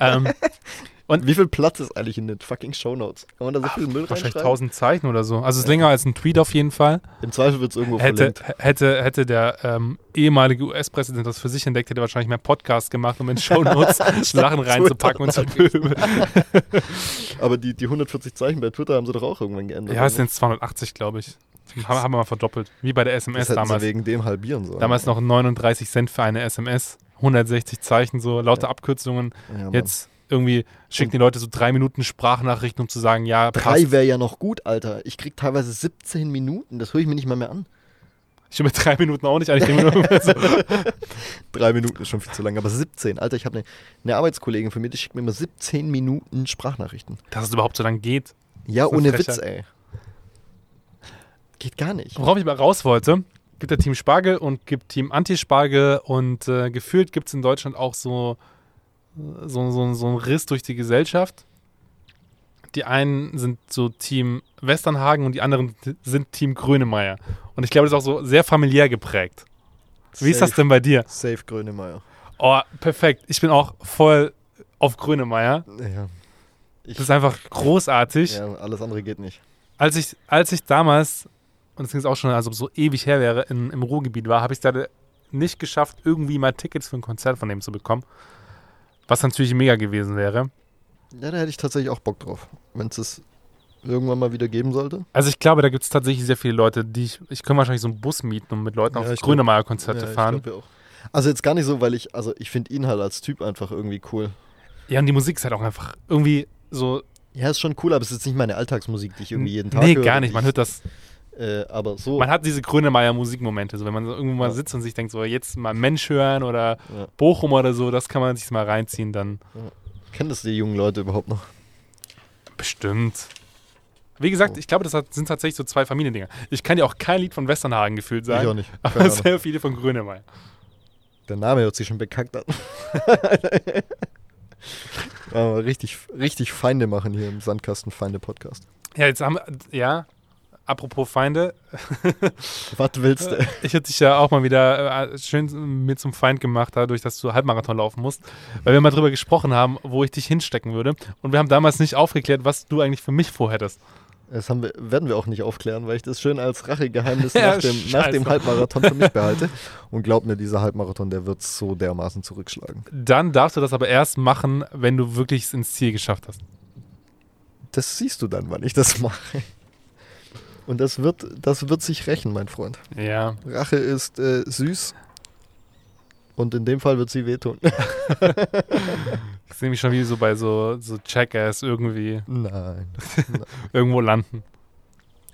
Ähm, (laughs) Und- Wie viel Platz ist eigentlich in den fucking Shownotes? Kann man da so viel Müll wahrscheinlich reinschreiben? 1000 Zeichen oder so. Also es ist länger als ein Tweet auf jeden Fall. Im Zweifel wird es irgendwo Hätte, verlinkt. hätte, hätte der ähm, ehemalige US-Präsident das für sich entdeckt, hätte er wahrscheinlich mehr Podcasts gemacht, um in Shownotes (laughs) (laughs) Sachen reinzupacken und zu (laughs) pöbeln. Aber die, die 140 Zeichen bei Twitter haben sie doch auch irgendwann geändert. Ja, es sind 280, glaube ich. Haben, haben wir mal verdoppelt. Wie bei der das SMS hätten damals. sie wegen dem halbieren sollen. Damals noch 39 Cent für eine SMS, 160 Zeichen, so lauter Ja. Abkürzungen. Ja. Jetzt irgendwie schicken die Leute so drei Minuten Sprachnachrichten, um zu sagen, ja, Drei passt. wäre ja noch gut, Alter. Ich krieg teilweise 17 Minuten. Das höre ich mir nicht mal mehr an. Ich will mit drei Minuten auch nicht an. Ich mir nur so, (laughs) (laughs) Drei Minuten ist schon viel zu lang, aber 17. Alter, ich habe eine ne Arbeitskollegin von mir, die schickt mir immer 17 Minuten Sprachnachrichten. dass es überhaupt so lang geht. Ja, eine ohne Witz, ey. Geht gar nicht. Worauf ich mal raus wollte, gibt der Team Spargel und gibt Team Anti-Spargel und äh, gefühlt gibt es in Deutschland auch so, so, so, so einen Riss durch die Gesellschaft. Die einen sind so Team Westernhagen und die anderen sind Team Grönemeyer. Und ich glaube, das ist auch so sehr familiär geprägt. Wie ist das denn bei dir? Safe Grönemeyer. Oh, perfekt. Ich bin auch voll auf Grönemeyer. Ja. Ich, Das ist einfach großartig. ja, alles andere geht nicht. Als ich, als ich damals, und es ging auch schon, als ob es so ewig her wäre, in, im Ruhrgebiet war, habe ich es da nicht geschafft, irgendwie mal Tickets für ein Konzert von dem zu bekommen. Was natürlich mega gewesen wäre. Ja, da hätte ich tatsächlich auch Bock drauf. Wenn es irgendwann mal wieder geben sollte. Also ich glaube, da gibt es tatsächlich sehr viele Leute, die ich, ich kann wahrscheinlich so einen Bus mieten und mit Leuten Ja, auf ich Grönemeyer-Konzerte Ja, ich fahren. glaub ja auch. Also jetzt gar nicht so, weil ich, also ich finde ihn halt als Typ einfach irgendwie cool. Ja, und die Musik ist halt auch einfach irgendwie so. Ja, ist schon cool, aber es ist jetzt nicht meine Alltagsmusik, die ich irgendwie jeden Tag nee, höre. gar nicht. Man ich, hört das. Äh, aber so. Man hat diese Grönemeyer-Musikmomente. So, wenn man so irgendwo mal Ja. sitzt und sich denkt, so jetzt mal Mensch hören oder Ja. Bochum oder so, das kann man sich mal reinziehen, dann Kennen das die jungen Leute überhaupt noch? bestimmt. Wie gesagt, Oh. ich glaube, das hat, sind tatsächlich so zwei Familiendinger. Ich kann dir auch kein Lied von Westernhagen gefühlt Ich auch sagen, nicht. aber Keine (laughs) Ahnung. sehr viele von Grönemeyer. Der Name hört sich schon bekackt an. (laughs) aber richtig, richtig Feinde machen hier im Sandkasten Feinde Podcast. Ja, jetzt haben wir, ja, apropos Feinde, (laughs) Was willst du? ich hätte dich ja auch mal wieder äh, schön mir zum Feind gemacht, dadurch, dass du Halbmarathon laufen musst, weil wir mal drüber gesprochen haben, wo ich dich hinstecken würde. Und wir haben damals nicht aufgeklärt, was du eigentlich für mich vorhättest. Das wir, werden wir auch nicht aufklären, weil ich das schön als Rachegeheimnis (laughs) Ja, nach, dem, nach dem. Halbmarathon für mich behalte. (laughs) Und glaub mir, dieser Halbmarathon, der wird so dermaßen zurückschlagen. Dann darfst du das aber erst machen, wenn du wirklich ins Ziel geschafft hast. Das siehst du dann, wann ich das mache. Und das wird, das wird sich rächen, mein Freund. Ja. Rache ist äh, süß. Und in dem Fall wird sie wehtun. Ich sehe mich schon wie so bei so, so Jackass irgendwie Nein. (laughs) irgendwo landen.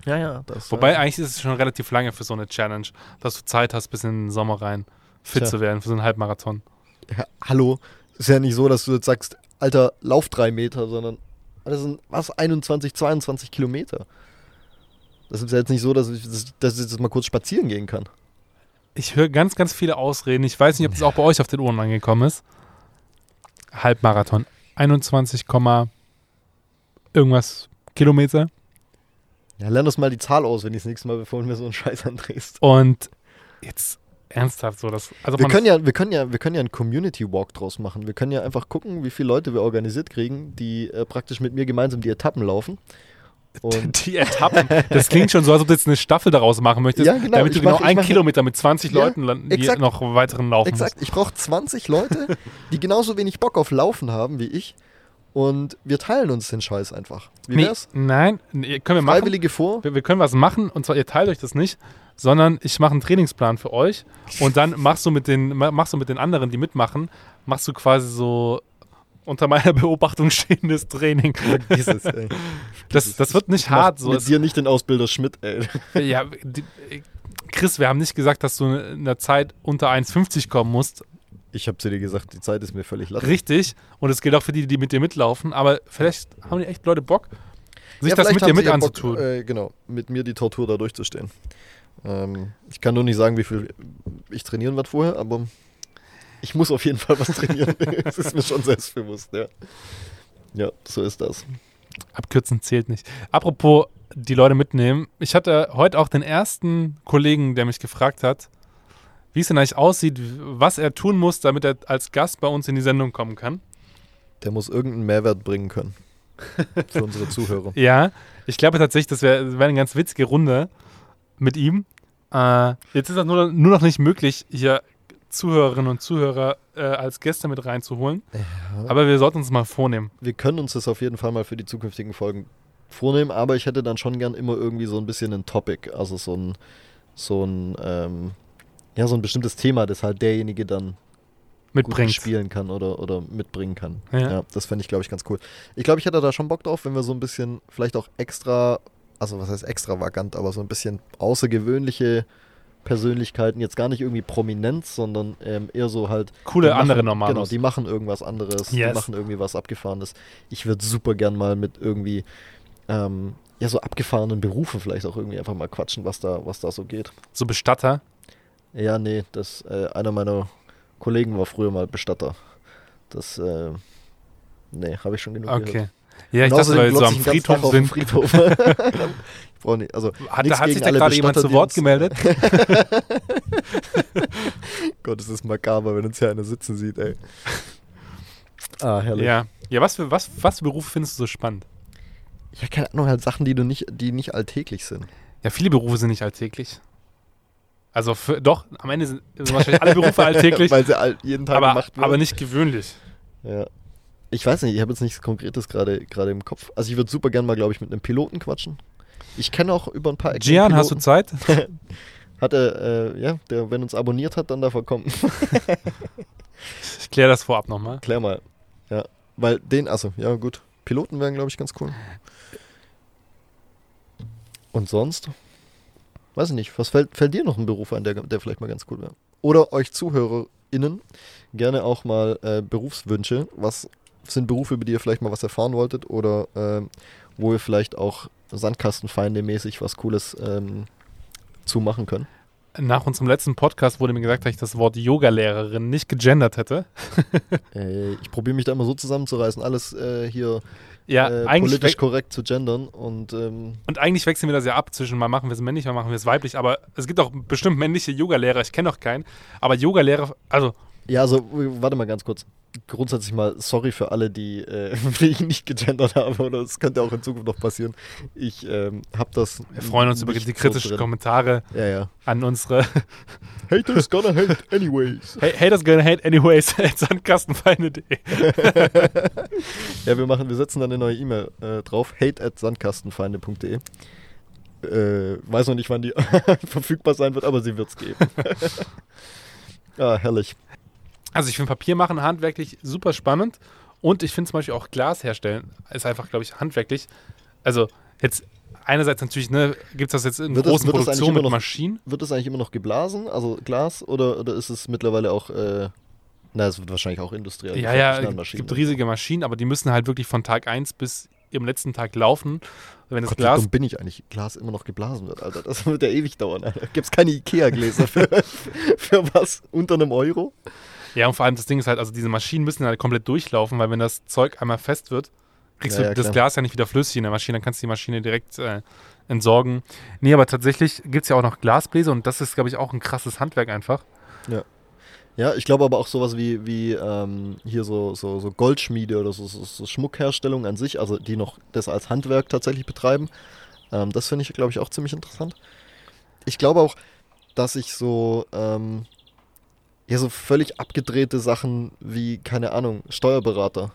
Ja, ja. Das, Wobei äh, eigentlich ist es schon relativ lange für so eine Challenge, dass du Zeit hast, bis in den Sommer rein fit Tja. zu werden für so einen Halbmarathon. ja, hallo. Ist ja nicht so, dass du jetzt sagst, Alter, lauf drei Meter, sondern das sind was, 21, 22 Kilometer. Das ist ja jetzt nicht so, dass ich, dass, ich jetzt mal kurz spazieren gehen kann. Ich höre ganz, ganz viele Ausreden. Ich weiß nicht, ob das auch bei euch auf den Ohren angekommen ist. Halbmarathon. 21, Komma irgendwas Kilometer. Ja, lern das mal die Zahl aus, wenn ich das nächste Mal, bevor du mir so einen Scheiß andrehst. Und jetzt ernsthaft so, dass. Also Wir können, ja, wir, können ja, wir können ja einen Community Walk draus machen. Wir können ja einfach gucken, wie viele Leute wir organisiert kriegen, die äh, praktisch mit mir gemeinsam die Etappen laufen. (laughs) Und (laughs) die Etappen. Das klingt schon so, als ob du jetzt eine Staffel daraus machen möchtest, Ja, genau. damit du Ich genau mach- einen Kilometer mit 20 Ja, Leuten, lan- die exakt. noch weiteren laufen exakt, ich brauche 20 Leute, die genauso wenig Bock auf Laufen haben wie ich. Und wir teilen uns den Scheiß einfach. Wie Nee, wär's? nein, nee, können wir machen. Freiwillige vor. Wir, wir können was machen und zwar ihr teilt euch das nicht, sondern ich mache einen Trainingsplan für euch und dann machst du mit den ma- machst du mit den anderen, die mitmachen, machst du quasi so unter meiner Beobachtung stehendes Training. Vergiss es, ey. Das, das wird nicht Mach hart. So. Mit dir nicht den Ausbilder Schmidt, ey. Ja, die, Chris, wir haben nicht gesagt, dass du in der Zeit unter 1,50 kommen musst. Ich habe zu dir gesagt, die Zeit ist mir völlig latt. Richtig. Und es gilt auch für die, die mit dir mitlaufen. Aber vielleicht haben die echt Leute Bock, sich Ja, das mit dir mit anzutun. Bock, äh, genau, mit mir die Tortur da durchzustehen. Ähm, ich kann nur nicht sagen, wie viel ich trainieren werde vorher, aber ich muss auf jeden Fall was trainieren. (laughs) das ist mir schon selbstbewusst, ja. Ja, so ist das. Abkürzen zählt nicht. Apropos die Leute mitnehmen. Ich hatte heute auch den ersten Kollegen, der mich gefragt hat, wie es denn eigentlich aussieht, was er tun muss, damit er als Gast bei uns in die Sendung kommen kann. Der muss irgendeinen Mehrwert bringen können. Für unsere Zuhörer. (laughs) Ja, ich glaube tatsächlich, das wäre wär eine ganz witzige Runde mit ihm. Äh, jetzt ist das nur, nur noch nicht möglich, hier Zuhörerinnen und Zuhörer äh, als Gäste mit reinzuholen. Aber wir sollten uns mal vornehmen. Wir können uns das auf jeden Fall mal für die zukünftigen Folgen vornehmen, aber ich hätte dann schon gern immer irgendwie so ein bisschen ein Topic, also so ein, so ein, ähm, ja, so ein bestimmtes Thema, das halt derjenige dann Mitbringt. spielen kann oder, oder mitbringen kann. Ja. Ja, das fände ich, glaube ich, ganz cool. Ich glaube, ich hätte da schon Bock drauf, wenn wir so ein bisschen, vielleicht auch extra, also was heißt extravagant, aber so ein bisschen außergewöhnliche Persönlichkeiten, jetzt gar nicht irgendwie Prominenz, sondern ähm, eher so halt. Coole machen, andere Normalos. Genau, die machen irgendwas anderes, Yes. die machen irgendwie was Abgefahrenes. Ich würde super gern mal mit irgendwie, ähm, ja, so abgefahrenen Berufen vielleicht auch irgendwie einfach mal quatschen, was da, was da so geht. So Bestatter. Ja, nee, das, äh, einer meiner Kollegen war früher mal Bestatter. Das, äh, nee, habe ich schon genug gehört. Ja, ich dachte, weil so am ich Friedhof sind. Friedhof. (laughs) (laughs) ich brauche nicht, also Hat, nichts hat sich da gerade jemand zu Wort (laughs) gemeldet? Gott, es ist makaber, wenn uns hier einer sitzen sieht, ey. Ah, herrlich. Ja. Ja, was für, was, was für Berufe findest du so spannend? Ja, keine Ahnung, halt Sachen, die du nicht, die nicht alltäglich sind. Ja, viele Berufe sind nicht alltäglich. Also für, doch, am Ende sind, sind wahrscheinlich alle Berufe alltäglich, Weil sie all, jeden Tag aber, gemacht werden. aber nicht gewöhnlich. Ja. Ich weiß nicht, ich habe jetzt nichts Konkretes gerade gerade im Kopf. Also ich würde super gern mal, glaube ich, mit einem Piloten quatschen. Ich kenne auch über ein paar Ecken Gian, hast du. Zeit? (laughs) Hat er, äh, ja, der, wenn uns abonniert hat, dann darf er kommen. (laughs) Ich kläre das vorab nochmal. Klär mal. Ja, weil den, also, ja gut. Piloten wären, glaube ich, ganz cool. Und sonst? Weiß ich nicht. Was fällt, fällt dir noch ein Beruf ein, der, der vielleicht mal ganz cool wäre? Oder euch ZuhörerInnen gerne auch mal äh, Berufswünsche. Was sind Berufe, über die ihr vielleicht mal was erfahren wolltet? Oder ähm, wo ihr vielleicht auch Sandkastenfeinde mäßig was Cooles ähm, zu machen könnt? Nach unserem letzten Podcast wurde mir gesagt, dass ich das Wort Yoga-Lehrerin nicht gegendert hätte. (laughs) Äh, ich probiere mich da immer so zusammenzureißen, alles äh, hier Ja, äh, eigentlich politisch korrekt zu gendern. Und ähm, und eigentlich wechseln wir das ja ab zwischen mal machen wir es männlich, mal machen wir es weiblich, aber es gibt auch bestimmt männliche Yoga-Lehrer, ich kenne auch keinen, aber Yoga-Lehrer, also ja, also warte mal ganz kurz. Grundsätzlich mal sorry für alle, die, äh, (laughs) ich nicht gegendert habe. Oder es könnte auch in Zukunft noch passieren. Ich ähm, habe das. wir freuen uns über die kritischen drin. Ja. Ja, an unsere (laughs) Haters gonna hate anyways. hey, Haters gonna hate anyways (laughs) sandkastenfeinde.de. Ja, wir machen, wir setzen dann eine neue E-Mail äh, drauf. Hate at sandkastenfeinde.de. Äh, weiß noch nicht, wann die verfügbar sein wird, aber sie wird's geben. ah, herrlich. Also ich finde Papier machen handwerklich super spannend und ich finde zum Beispiel auch Glas herstellen ist einfach, glaube ich, handwerklich. Also jetzt einerseits natürlich, ne, gibt es das jetzt in Wird das- großen das eigentlich Produktionen mit noch- Maschinen. Wird es eigentlich immer noch geblasen, also Glas, oder, oder ist es mittlerweile auch, äh, na, es wird wahrscheinlich auch industriell. Ja, ja, es gibt riesige Maschinen, aber die müssen halt wirklich von Tag 1 bis im letzten Tag laufen. Wenn das Gott, Glas dumm bin ich eigentlich, Glas immer noch geblasen wird, Alter. Das wird ja ewig dauern, Alter. Gibt es keine Ikea-Gläser für, (laughs) für was? Unter einem Euro? Ja, und vor allem das Ding ist halt, also diese Maschinen müssen halt komplett durchlaufen, weil wenn das Zeug einmal fest wird, kriegst Ja, du ja, das klar. Glas ja nicht wieder flüssig in der Maschine, dann kannst du die Maschine direkt äh, entsorgen. Nee, aber tatsächlich gibt es ja auch noch Glasbläser und das ist, glaube ich, auch ein krasses Handwerk einfach. Ja, ich glaube aber auch sowas wie, wie ähm, hier so, so, so Goldschmiede oder so, so, so Schmuckherstellung an sich, also die noch das als Handwerk tatsächlich betreiben. Ähm, das finde ich, glaube ich, auch ziemlich interessant. Ich glaube auch, dass ich so, ähm, ja, so völlig abgedrehte Sachen wie, keine Ahnung, Steuerberater.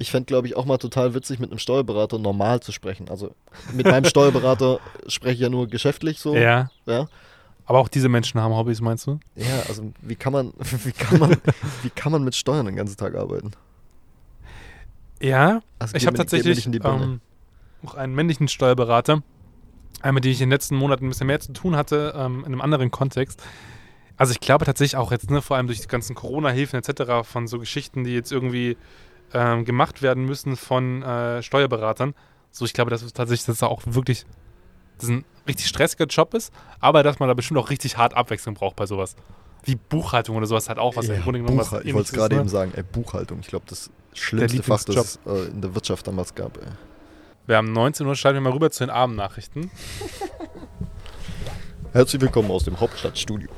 Ich fände, glaube ich, auch mal total witzig, mit einem Steuerberater normal zu sprechen. Also mit meinem (laughs) Steuerberater spreche ich ja nur geschäftlich so. Ja. ja. Aber auch diese Menschen haben Hobbys, meinst du? Ja, also wie kann man, (laughs) wie kann man, wie kann man mit Steuern den ganzen Tag arbeiten? Ja, Also ich habe tatsächlich ähm, auch einen männlichen Steuerberater, einen, mit dem ich in den letzten Monaten ein bisschen mehr zu tun hatte, ähm, in einem anderen Kontext. Also ich glaube tatsächlich auch jetzt, ne, vor allem durch die ganzen Corona-Hilfen etc., von so Geschichten, die jetzt irgendwie ähm, gemacht werden müssen von äh, Steuerberatern. So, ich glaube, dass es tatsächlich, dass es auch wirklich dass es ein richtig stressiger Job ist, aber dass man da bestimmt auch richtig hart Abwechslung braucht bei sowas. Wie Buchhaltung oder sowas halt auch, was Ja, im Grunde genommen was Buchhal- ich wollte es gerade ist, eben ne? sagen, ey, Buchhaltung. Ich glaube, das schlimmste Fach, das es äh, in der Wirtschaft damals gab. Ey. Wir haben 19 Uhr, schalten wir mal rüber zu den Abendnachrichten. Herzlich willkommen aus dem Hauptstadtstudio.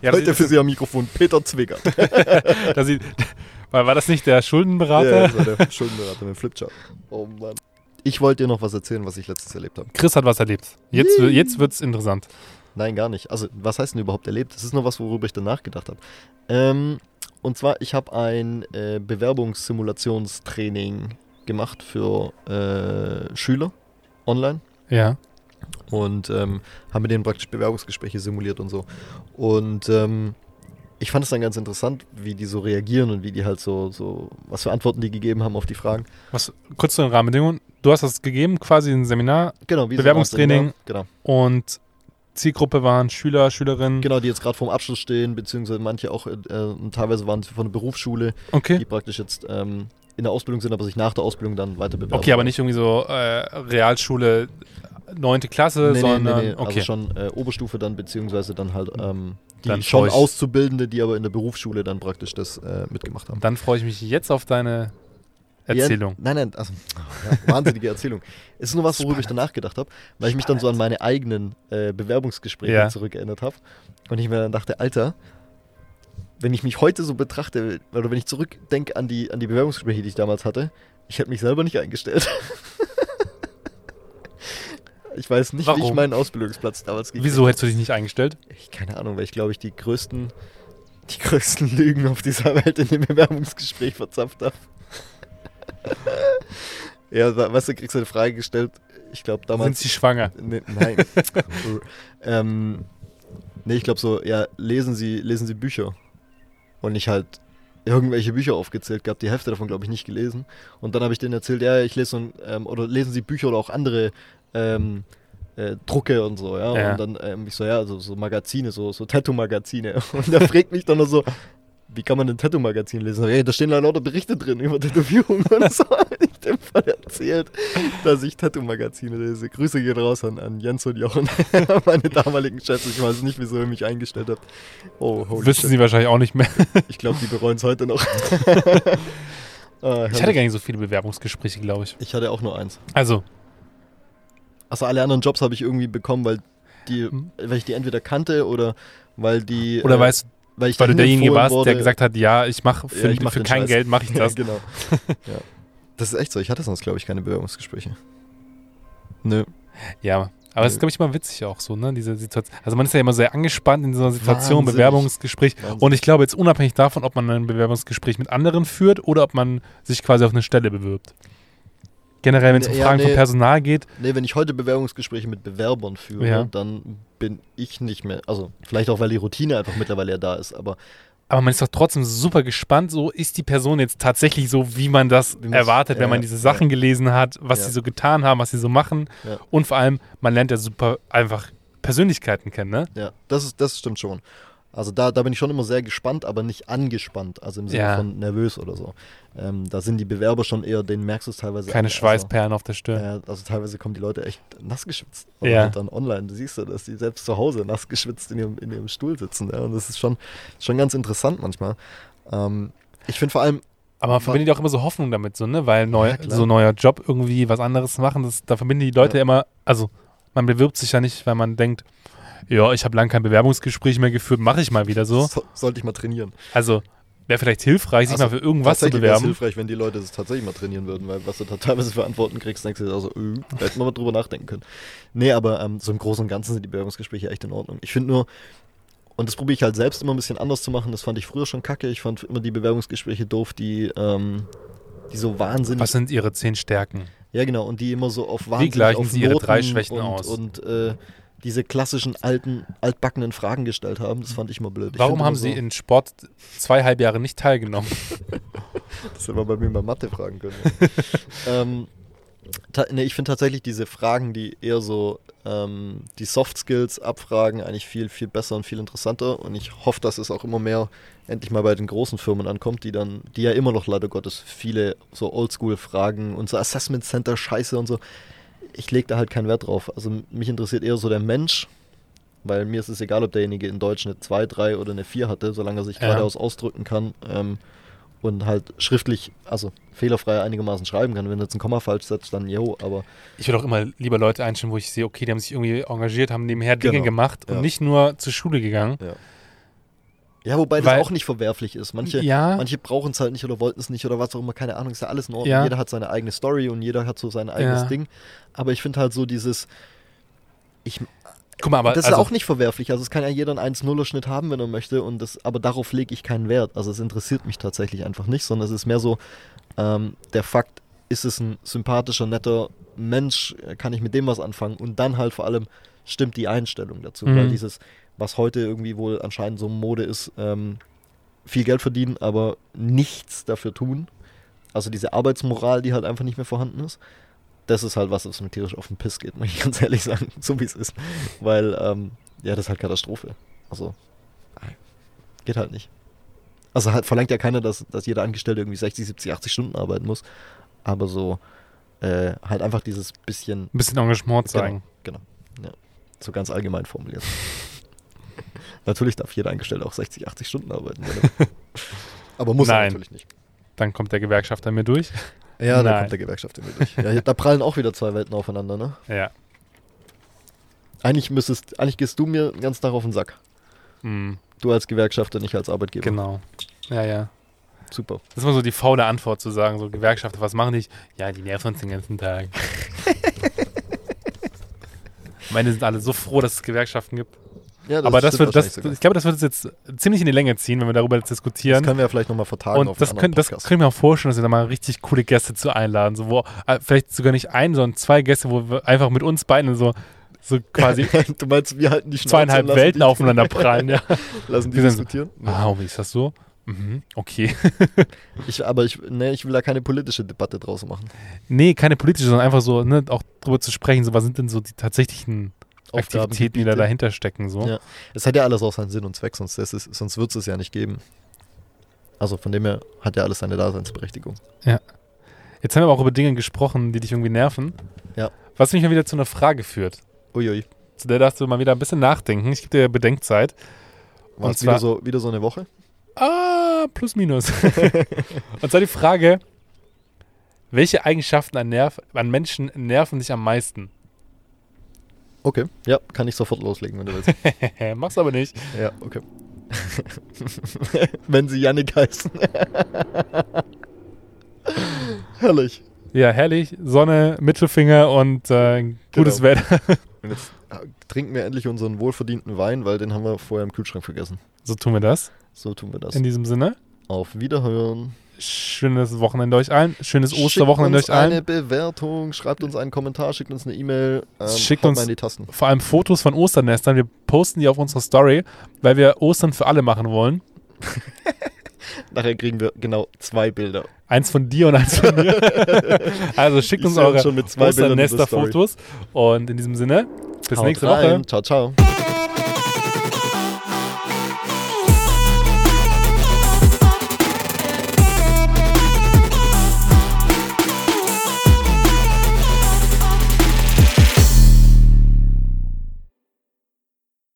Ja, das, Heute für Sie am Mikrofon Peter Zwicker. (laughs) war, das nicht der ja, Schuldenberater? das war der Schuldenberater mit Flipchart. Oh Mann. Ich wollte dir noch was erzählen, was ich letztens erlebt habe. Chris hat was erlebt. Jetzt, jetzt wird es interessant. Nein, gar nicht. Also, was heißt denn überhaupt erlebt? Das ist nur was, worüber ich dann nachgedacht habe. Ähm, und zwar, ich habe ein äh, Bewerbungssimulationstraining gemacht für äh, Schüler online Ja. Und ähm, haben mit denen praktisch Bewerbungsgespräche simuliert und so. Und ähm, ich fand es dann ganz interessant, wie die so reagieren und wie die halt so, so, was für Antworten die gegeben haben auf die Fragen. Was, kurz zu den Rahmenbedingungen. Du hast das gegeben, quasi ein Seminar Genau, so Bewerbungstraining. ein Genau. und Zielgruppe waren Schüler, Schülerinnen. genau, die jetzt gerade vorm Abschluss stehen, beziehungsweise manche auch, äh, teilweise waren sie von der Berufsschule, die Okay. praktisch jetzt ähm, in der Ausbildung sind, aber sich nach der Ausbildung dann weiter bewerben. Okay, aber nicht irgendwie so äh, Realschule, neunte Klasse, nee, sondern nee, nee. okay. also schon äh, Oberstufe dann, beziehungsweise dann halt ähm, die Dann schon ich- Auszubildende, die aber in der Berufsschule dann praktisch das äh, mitgemacht haben. Dann freue ich mich jetzt auf deine Erzählung. Ja, nein, nein, also ja, wahnsinnige Erzählung. Es ist nur was, worüber ich dann nachgedacht habe, weil ich mich dann so an meine eigenen äh, Bewerbungsgespräche Ja. zurückerinnert habe. Und ich mir dann dachte, Alter, wenn ich mich heute so betrachte, oder wenn ich zurückdenke an die, an die Bewerbungsgespräche, die ich damals hatte, ich hätte mich selber nicht eingestellt. (laughs) ich weiß nicht, wie ich Warum? meinen Ausbildungsplatz damals gekriegt Wieso hättest du dich nicht eingestellt? ich, keine Ahnung, weil ich glaube ich die größten die größten (laughs) Lügen auf dieser Welt in dem Bewerbungsgespräch verzapft habe. (laughs) ja, we- weißt du, kriegst du eine Frage gestellt. Ich glaube Sind damals. sie schwanger? Nee, nein. (laughs) ähm, nee, ich glaube so, ja, lesen Sie, lesen Sie Bücher. Und ich halt irgendwelche Bücher aufgezählt gehabt, die Hälfte davon glaube ich nicht gelesen. Und dann habe ich denen erzählt, ja, ich lese so ein, ähm, oder lesen Sie Bücher oder auch andere ähm, äh, Drucke und so, ja. Ja. Und dann ähm, ich so, ja, so, so Magazine, so, so Tattoo-Magazine. (laughs) Und der fragt mich dann nur so, wie kann man ein Tattoo-Magazin lesen? Hey, da stehen lauter Berichte drin über Tätowierungen und so. (laughs) Ich dem Fall erzählt, dass ich Tattoo-Magazine lese. Grüße gehen raus an, an Jens und Jochen, (laughs) meine damaligen Chefs. Ich weiß nicht, wieso ihr mich eingestellt habt. Oh, shit. sie wahrscheinlich auch nicht mehr. Ich glaube, die bereuen es heute noch. Ah, Ich hatte gar nicht so viele Bewerbungsgespräche, glaube ich. ich hatte auch nur eins. Also, Also alle anderen Jobs habe ich irgendwie bekommen, weil die, Mhm. weil ich die entweder kannte oder weil die. oder äh, weißt weil ich weil du derjenige warst, wurde. der gesagt hat, ja, ich mache für, Ja, ich mach für kein Scheiß. Geld mache ich (laughs) das. genau. (laughs) ja. Das ist echt so. Ich hatte sonst, glaube ich, keine Bewerbungsgespräche. Nö. Ja, aber es ist, glaube ich, mal witzig auch so, ne? Diese Situation. Also man ist ja immer sehr angespannt in so einer Situation, Wahnsinnig. Bewerbungsgespräch. Wahnsinnig. Und ich glaube jetzt unabhängig davon, ob man ein Bewerbungsgespräch mit anderen führt oder ob man sich quasi auf eine Stelle bewirbt. Generell, wenn es um Ja, Fragen nee. von Personal geht, Nee, wenn ich heute Bewerbungsgespräche mit Bewerbern führe, Ja. dann bin ich nicht mehr. Also, vielleicht auch, weil die Routine einfach mittlerweile ja da ist, aber aber man ist doch trotzdem super gespannt, so ist die Person jetzt tatsächlich so, wie man das Wie erwartet, wenn ja, man diese Sachen gelesen hat, was Ja. sie so getan haben, was sie so machen. Ja. Und vor allem, man lernt ja super einfach Persönlichkeiten kennen, ne? ja, das, ist, das stimmt schon. Also da, da bin ich schon immer sehr gespannt, aber nicht angespannt, also im Sinne Ja. von nervös oder so. Ähm, da sind die Bewerber schon eher, denen merkst du es teilweise Keine an. Schweißperlen auf der Stirn. Also, ja, also teilweise kommen die Leute echt nass geschwitzt. Ja. Und dann online, du siehst ja, dass die selbst zu Hause nass geschwitzt in ihrem, in ihrem Stuhl sitzen. Ja, und das ist schon, schon ganz interessant manchmal. Ähm, ich finde vor allem, Aber man verbindet ja auch immer so Hoffnung damit, so, ne? Weil neu, Ja, so neuer Job irgendwie was anderes machen, das, da verbinden die Leute Ja. immer, also man bewirbt sich ja nicht, weil man denkt, ja, ich habe lange kein Bewerbungsgespräch mehr geführt, mache ich mal wieder so. so, sollte ich mal trainieren. Also wäre vielleicht hilfreich, sich Also, mal für irgendwas zu Tatsächlich wäre bewerben. hilfreich, wenn die Leute das tatsächlich mal trainieren würden, weil was du da teilweise für Antworten kriegst, denkst du dir also, äh, da hätten wir mal drüber nachdenken können. Nee, aber ähm, so im Großen und Ganzen sind die Bewerbungsgespräche echt in Ordnung. Ich finde nur, und das probiere ich halt selbst immer ein bisschen anders zu machen, das fand ich früher schon kacke. Ich fand immer die Bewerbungsgespräche doof, die, ähm, die so wahnsinnig. Was sind ihre zehn Stärken? Ja, genau, und die immer so auf wahnsinnig gleichen auf Sie Ihre Noten drei Schwächen und, aus? Und äh, diese klassischen alten, altbackenen Fragen gestellt haben, das fand ich immer blöd. Ich Warum haben immer Sie so, in Sport zweieinhalb Jahre nicht teilgenommen? (laughs) Das hätte man bei mir bei Mathe fragen können. (laughs) ähm, nee, ich finde tatsächlich diese Fragen, die eher so ähm, die Soft Skills abfragen, eigentlich viel, viel besser und viel interessanter. Und ich hoffe, dass es auch immer mehr endlich mal bei den großen Firmen ankommt, die dann, die ja immer noch leider Gottes viele so Oldschool-Fragen und so Assessment Center Scheiße und so. Ich lege da halt keinen Wert drauf. Also mich interessiert eher so der Mensch, weil mir ist es egal, ob derjenige in Deutsch eine 2, 3 oder eine 4 hatte, solange er sich Ja. geradeaus ausdrücken kann ähm, und halt schriftlich, also fehlerfrei einigermaßen schreiben kann. Wenn du jetzt ein Komma falsch setzt, dann jo, aber Ich würde auch immer lieber Leute einstellen, wo ich sehe, okay, die haben sich irgendwie engagiert, haben nebenher Dinge Genau. gemacht und Ja. nicht nur zur Schule gegangen. ja, wobei das Weil- auch nicht verwerflich ist. Manche, ja, manche brauchen es halt nicht oder wollten es nicht oder was auch immer, keine Ahnung, ist ja alles in Ordnung. Ja. Jeder hat seine eigene Story und jeder hat so sein eigenes Ja. Ding. Aber ich finde halt so dieses, ich, guck mal, aber das also, ist auch nicht verwerflich. Also es kann ja jeder einen 1-0er-Schnitt haben, wenn er möchte. Und das, aber darauf lege ich keinen Wert. Also es interessiert mich tatsächlich einfach nicht, sondern es ist mehr so ähm, der Fakt, ist es ein sympathischer, netter Mensch, kann ich mit dem was anfangen? Und dann halt vor allem stimmt die Einstellung dazu. Mhm. Weil dieses, was heute irgendwie wohl anscheinend so Mode ist, ähm, viel Geld verdienen, aber nichts dafür tun. Also diese Arbeitsmoral, die halt einfach nicht mehr vorhanden ist. Das ist halt was, was mir tierisch auf den Piss geht, (laughs) muss ich ganz ehrlich sagen, (laughs) so wie es ist. Weil, ähm, ja, das ist halt Katastrophe. Also, geht halt nicht. Also halt verlangt ja keiner, dass, dass jeder Angestellte irgendwie 60, 70, 80 Stunden arbeiten muss. Aber so, äh, halt einfach dieses bisschen, ein bisschen Engagement zeigen. genau, ja, so ganz allgemein formuliert. (laughs) natürlich darf jeder Angestellte auch 60, 80 Stunden arbeiten. er- (laughs) aber muss er Nein. natürlich nicht. Dann kommt der Gewerkschafter mir durch. Ja, da Nein. kommt der Gewerkschaft in mir durch. Ja, da prallen auch wieder zwei Welten aufeinander, ne? (laughs) Ja. Eigentlich müsstest, eigentlich gehst du mir ganz Tag auf den Sack. Hm, Du als Gewerkschafter, nicht als Arbeitgeber. genau. Ja, ja. Super. Das ist immer so die faule Antwort zu sagen, so Gewerkschafter, was machen die? Ja, die nerven uns den ganzen Tag. (laughs) Am Ende sind alle so froh, dass es Gewerkschaften gibt. Ja, Aber das wird, das, sogar. ich glaube, das wird uns jetzt ziemlich in die Länge ziehen, wenn wir darüber jetzt das diskutieren. können wir ja vielleicht nochmal vertagen Und auf das können, das können wir auch vorstellen, dass wir da mal richtig coole Gäste zu einladen. So, wo, äh, vielleicht sogar nicht einen, sondern zwei Gäste, wo wir einfach mit uns beiden so, so quasi (laughs) du meinst, wir halten die Schnauze zweieinhalb Welten die, aufeinander prallen. Ja. (laughs) lassen die sind so- diskutieren? Wow, wie ist das so? Mhm, okay. (laughs) Ich, aber ich, nee, ich will da keine politische Debatte draus machen. Nee, keine politische, sondern einfach so, ne, auch drüber zu sprechen, so was sind denn so die tatsächlichen Aktivitäten, die da dahinter stecken. So. Ja. Es hat ja alles auch seinen Sinn und Zweck, sonst, ist, sonst wird es es ja nicht geben. Also von dem her hat ja alles seine Daseinsberechtigung. Jetzt haben wir aber auch über Dinge gesprochen, die dich irgendwie nerven. Ja. Was mich mal wieder zu einer Frage führt. Uiui. Zu der darfst du mal wieder ein bisschen nachdenken. Ich gebe dir Bedenkzeit. War Und es wieder zwar- so, wieder so eine Woche? Ah, plus minus. (laughs) Und zwar die Frage, welche Eigenschaften an, Nerv an Menschen nerven dich am meisten? Okay. Ja, kann ich sofort loslegen, wenn du willst. (laughs) Mach's aber nicht. ja, okay. (laughs) wenn sie Yannick heißen. (laughs) Herrlich. Ja, herrlich. Sonne, Mittelfinger und äh, gutes Genau. Wetter. Und jetzt äh, trinken wir endlich unseren wohlverdienten Wein, weil den haben wir vorher im Kühlschrank vergessen. So tun wir das. So tun wir das. In diesem Sinne. Auf Wiederhören. Schönes Wochenende euch allen. Schönes Schickt Osterwochenende uns euch allen. eine Bewertung, schreibt uns einen Kommentar, schickt uns eine E-Mail. Ähm, Schickt uns-. Vor allem Fotos von Osternestern. Wir posten die auf unserer Story, weil wir Ostern für alle machen wollen. (laughs) Nachher kriegen wir genau zwei Bilder. Eins von dir und eins von mir. (laughs) also schickt uns uns eure. Osternester-Fotos. Und in diesem Sinne, bis Haut nächste rein. Woche. Ciao, ciao.